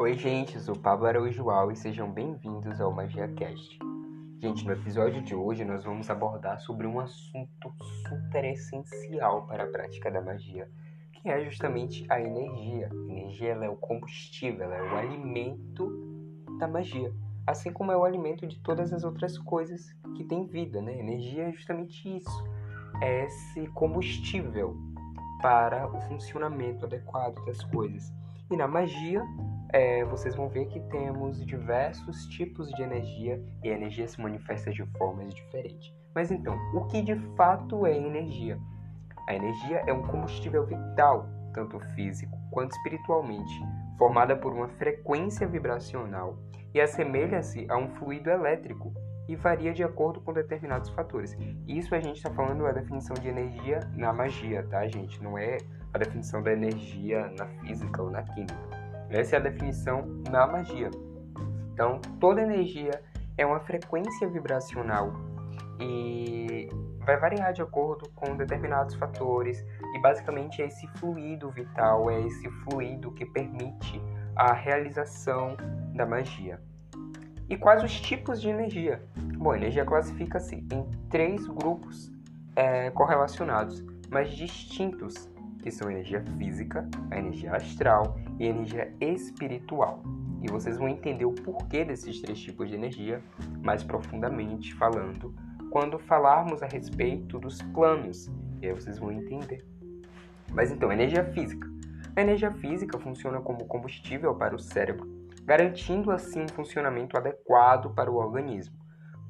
Oi, gente, eu sou Pablo Araújoal e sejam bem-vindos ao MagiaCast. Gente, no episódio de hoje nós vamos abordar sobre um assunto super essencial para a prática da magia, que é justamente a energia. A energia é o combustível, é o alimento da magia, assim como é o alimento de todas as outras coisas que têm vida, né? Energia é justamente isso, é esse combustível para o funcionamento adequado das coisas. E na magia, é, vocês vão ver que temos diversos tipos de energia e a energia se manifesta de formas diferentes. Mas então, o que de fato é energia? A energia é um combustível vital, tanto físico quanto espiritualmente, formada por uma frequência vibracional e assemelha-se a um fluido elétrico e varia de acordo com determinados fatores. Isso a gente está falando a definição de energia na magia, tá, gente? Não é a definição da energia na física ou na química. Essa é a definição na magia. Então, toda energia é uma frequência vibracional e vai variar de acordo com determinados fatores e basicamente é esse fluido vital, é esse fluido que permite a realização da magia. E quais os tipos de energia? Bom, a energia classifica-se em três grupos é, correlacionados, mas distintos, que são a energia física, a energia astral e energia espiritual. E vocês vão entender o porquê desses três tipos de energia mais profundamente falando quando falarmos a respeito dos planos. E aí vocês vão entender. Mas então, energia física. A energia física funciona como combustível para o cérebro garantindo assim um funcionamento adequado para o organismo.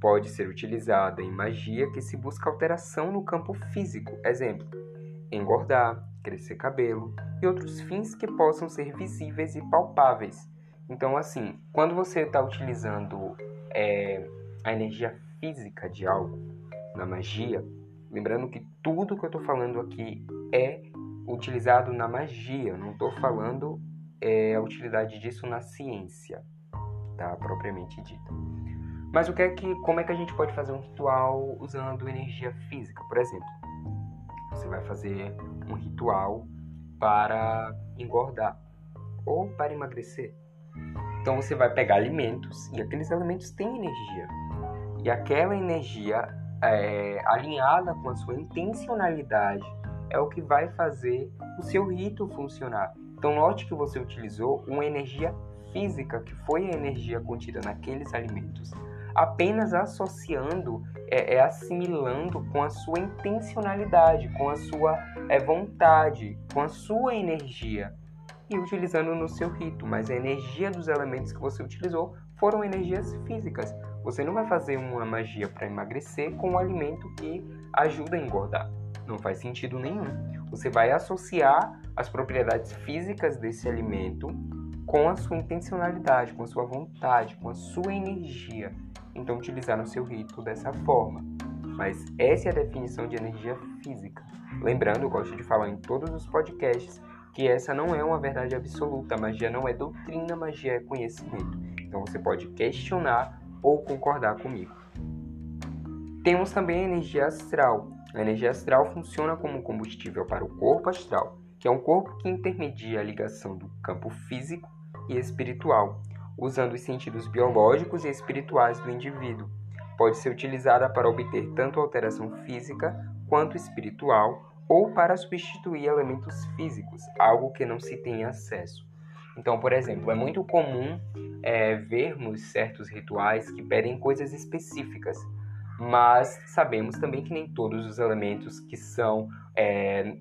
Pode ser utilizada em magia que se busca alteração no campo físico, exemplo, engordar, crescer cabelo e outros fins que possam ser visíveis e palpáveis. Então, assim, quando você está utilizando é, a energia física de algo na magia, lembrando que tudo que eu estou falando aqui é utilizado na magia, não estou falando é a utilidade disso na ciência, tá? Propriamente dita. Mas o que é que, como é que a gente pode fazer um ritual usando energia física? Por exemplo, você vai fazer um ritual para engordar ou para emagrecer. Então você vai pegar alimentos e aqueles alimentos têm energia. E aquela energia é, alinhada com a sua intencionalidade é o que vai fazer o seu rito funcionar. Então, note que você utilizou uma energia física, que foi a energia contida naqueles alimentos, apenas associando, é, é assimilando com a sua intencionalidade, com a sua é, vontade, com a sua energia e utilizando no seu rito. Mas a energia dos elementos que você utilizou foram energias físicas. Você não vai fazer uma magia para emagrecer com um alimento que ajuda a engordar. Não faz sentido nenhum. Você vai associar as propriedades físicas desse alimento com a sua intencionalidade, com a sua vontade, com a sua energia. Então, utilizar no seu rito dessa forma. Mas essa é a definição de energia física. Lembrando, eu gosto de falar em todos os podcasts que essa não é uma verdade absoluta. Magia não é doutrina, magia é conhecimento. Então, você pode questionar ou concordar comigo. Temos também a energia astral. A energia astral funciona como combustível para o corpo astral que é um corpo que intermedia a ligação do campo físico e espiritual, usando os sentidos biológicos e espirituais do indivíduo. Pode ser utilizada para obter tanto alteração física quanto espiritual ou para substituir elementos físicos, algo que não se tem acesso. Então, por exemplo, é muito comum é, vermos certos rituais que pedem coisas específicas, mas sabemos também que nem todos os elementos que são é,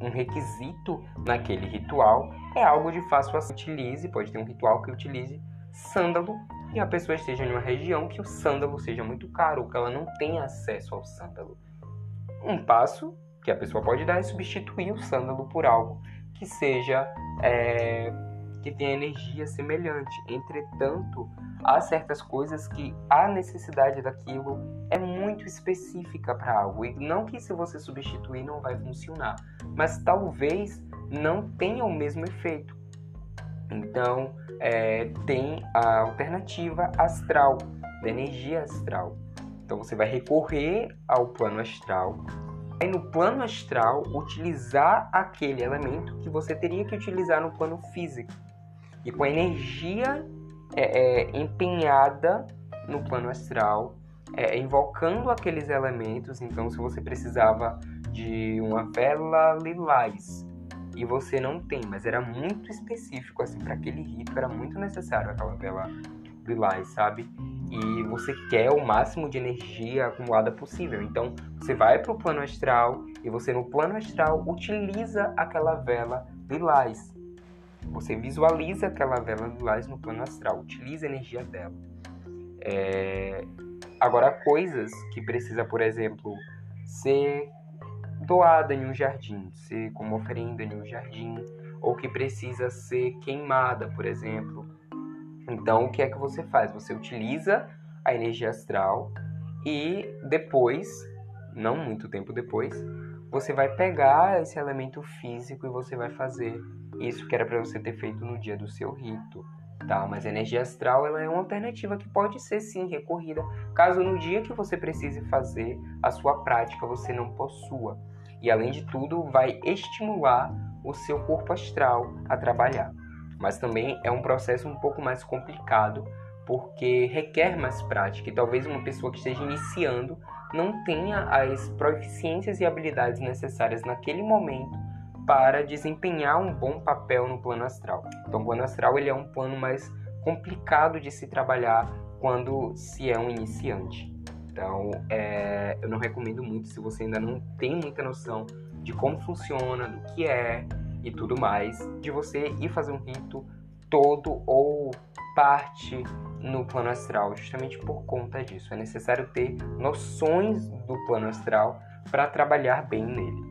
um requisito naquele ritual é algo de fácil. Utilize, pode ter um ritual que utilize sândalo e a pessoa esteja em uma região que o sândalo seja muito caro ou que ela não tenha acesso ao sândalo. Um passo que a pessoa pode dar é substituir o sândalo por algo que seja é, que tenha energia semelhante. Entretanto, há certas coisas que a necessidade daquilo é muito específica para algo e não que se você substituir não vai funcionar, mas talvez não tenha o mesmo efeito. Então, é, tem a alternativa astral, da energia astral. Então, você vai recorrer ao plano astral e no plano astral utilizar aquele elemento que você teria que utilizar no plano físico. e com a energia é, é, empenhada no plano astral, é, invocando aqueles elementos. Então, se você precisava de uma vela lilás e você não tem, mas era muito específico assim para aquele rito, era muito necessário aquela vela lilás, sabe? E você quer o máximo de energia acumulada possível. Então, você vai para o plano astral e você no plano astral utiliza aquela vela lilás. Você visualiza aquela vela lilás no plano astral, utiliza a energia dela. É... Agora, coisas que precisa, por exemplo, ser doada em um jardim, ser como oferenda em um jardim, ou que precisa ser queimada, por exemplo. Então, o que é que você faz? Você utiliza a energia astral e depois, não muito tempo depois, você vai pegar esse elemento físico e você vai fazer isso que era para você ter feito no dia do seu rito, tá? Mas a energia astral ela é uma alternativa que pode ser sim recorrida, caso no dia que você precise fazer a sua prática você não possua. E além de tudo, vai estimular o seu corpo astral a trabalhar. Mas também é um processo um pouco mais complicado, porque requer mais prática e talvez uma pessoa que esteja iniciando não tenha as proficiências e habilidades necessárias naquele momento para desempenhar um bom papel no plano astral. Então, o plano astral ele é um plano mais complicado de se trabalhar quando se é um iniciante. Então, é, eu não recomendo muito se você ainda não tem muita noção de como funciona, do que é e tudo mais, de você ir fazer um rito todo ou parte no plano astral, justamente por conta disso. É necessário ter noções do plano astral para trabalhar bem nele.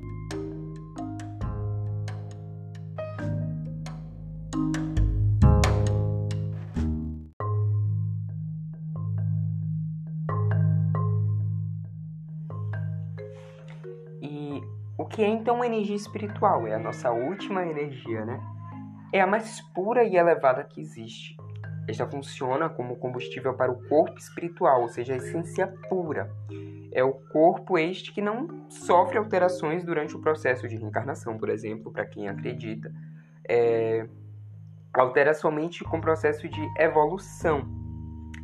Que é então energia espiritual? É a nossa última energia, né? É a mais pura e elevada que existe. Esta funciona como combustível para o corpo espiritual, ou seja, a essência pura. É o corpo este que não sofre alterações durante o processo de reencarnação, por exemplo, para quem acredita. É... Altera somente com o processo de evolução.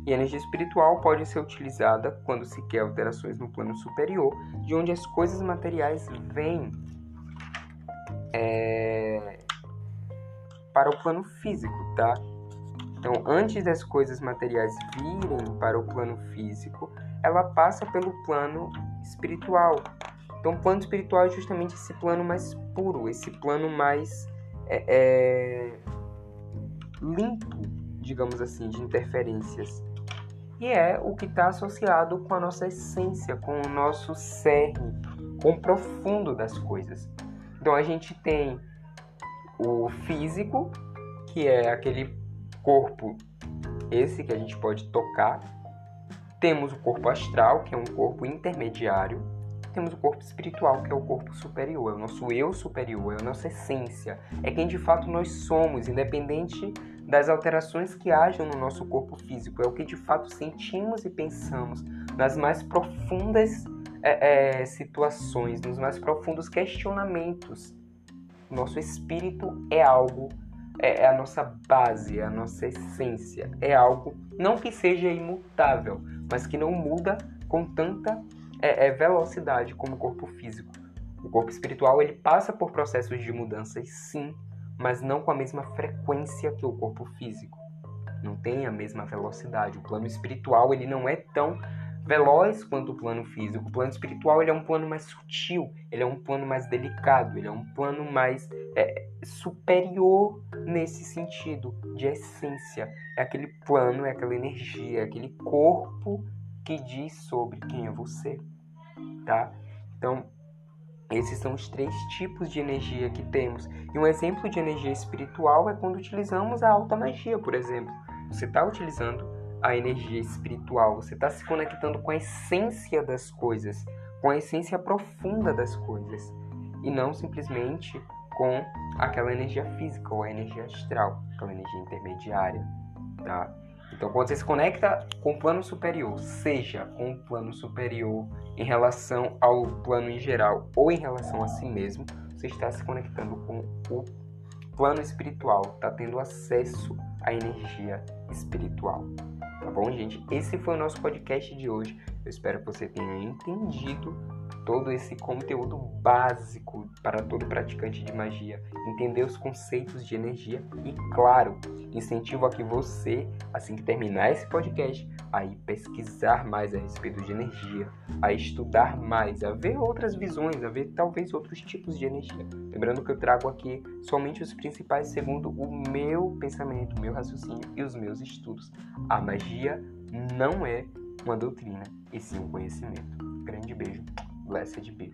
E a energia espiritual pode ser utilizada quando se quer alterações no plano superior, de onde as coisas materiais vêm é... para o plano físico, tá? Então, antes das coisas materiais virem para o plano físico, ela passa pelo plano espiritual. Então, o plano espiritual é justamente esse plano mais puro, esse plano mais é, é, limpo, digamos assim, de interferências. E é o que está associado com a nossa essência, com o nosso cerne, com o profundo das coisas. Então, a gente tem o físico, que é aquele corpo, esse que a gente pode tocar. Temos o corpo astral, que é um corpo intermediário. Temos o corpo espiritual, que é o corpo superior, é o nosso eu superior, é a nossa essência, é quem de fato nós somos, independente das alterações que hajam no nosso corpo físico, é o que de fato sentimos e pensamos nas mais profundas é, é, situações, nos mais profundos questionamentos. Nosso espírito é algo é, é a nossa base, é a nossa essência. É algo não que seja imutável, mas que não muda com tanta é, é, velocidade como o corpo físico. O corpo espiritual ele passa por processos de mudanças, sim, mas não com a mesma frequência que o corpo físico. Não tem a mesma velocidade. O plano espiritual ele não é tão veloz quanto o plano físico. O plano espiritual ele é um plano mais sutil, ele é um plano mais delicado, ele é um plano mais é, superior nesse sentido de essência. É aquele plano, é aquela energia, é aquele corpo que diz sobre quem é você, tá? Então, esses são os três tipos de energia que temos. E um exemplo de energia espiritual é quando utilizamos a alta magia, por exemplo. Você está utilizando a energia espiritual, você está se conectando com a essência das coisas, com a essência profunda das coisas, e não simplesmente com aquela energia física ou a energia astral, aquela energia intermediária, tá? Então, quando você se conecta com o plano superior, seja com o plano superior em relação ao plano em geral ou em relação a si mesmo, você está se conectando com o plano espiritual, tá tendo acesso à energia espiritual. Tá bom, gente? Esse foi o nosso podcast de hoje. Eu espero que você tenha entendido todo esse conteúdo básico para todo praticante de magia, entender os conceitos de energia e, claro, incentivo a que você, assim que terminar esse podcast, a ir pesquisar mais a respeito de energia, a estudar mais, a ver outras visões, a ver talvez outros tipos de energia. Lembrando que eu trago aqui somente os principais segundo o meu pensamento, o meu raciocínio e os meus estudos. A magia não é uma doutrina, e sim um conhecimento. Grande beijo. Blessed be.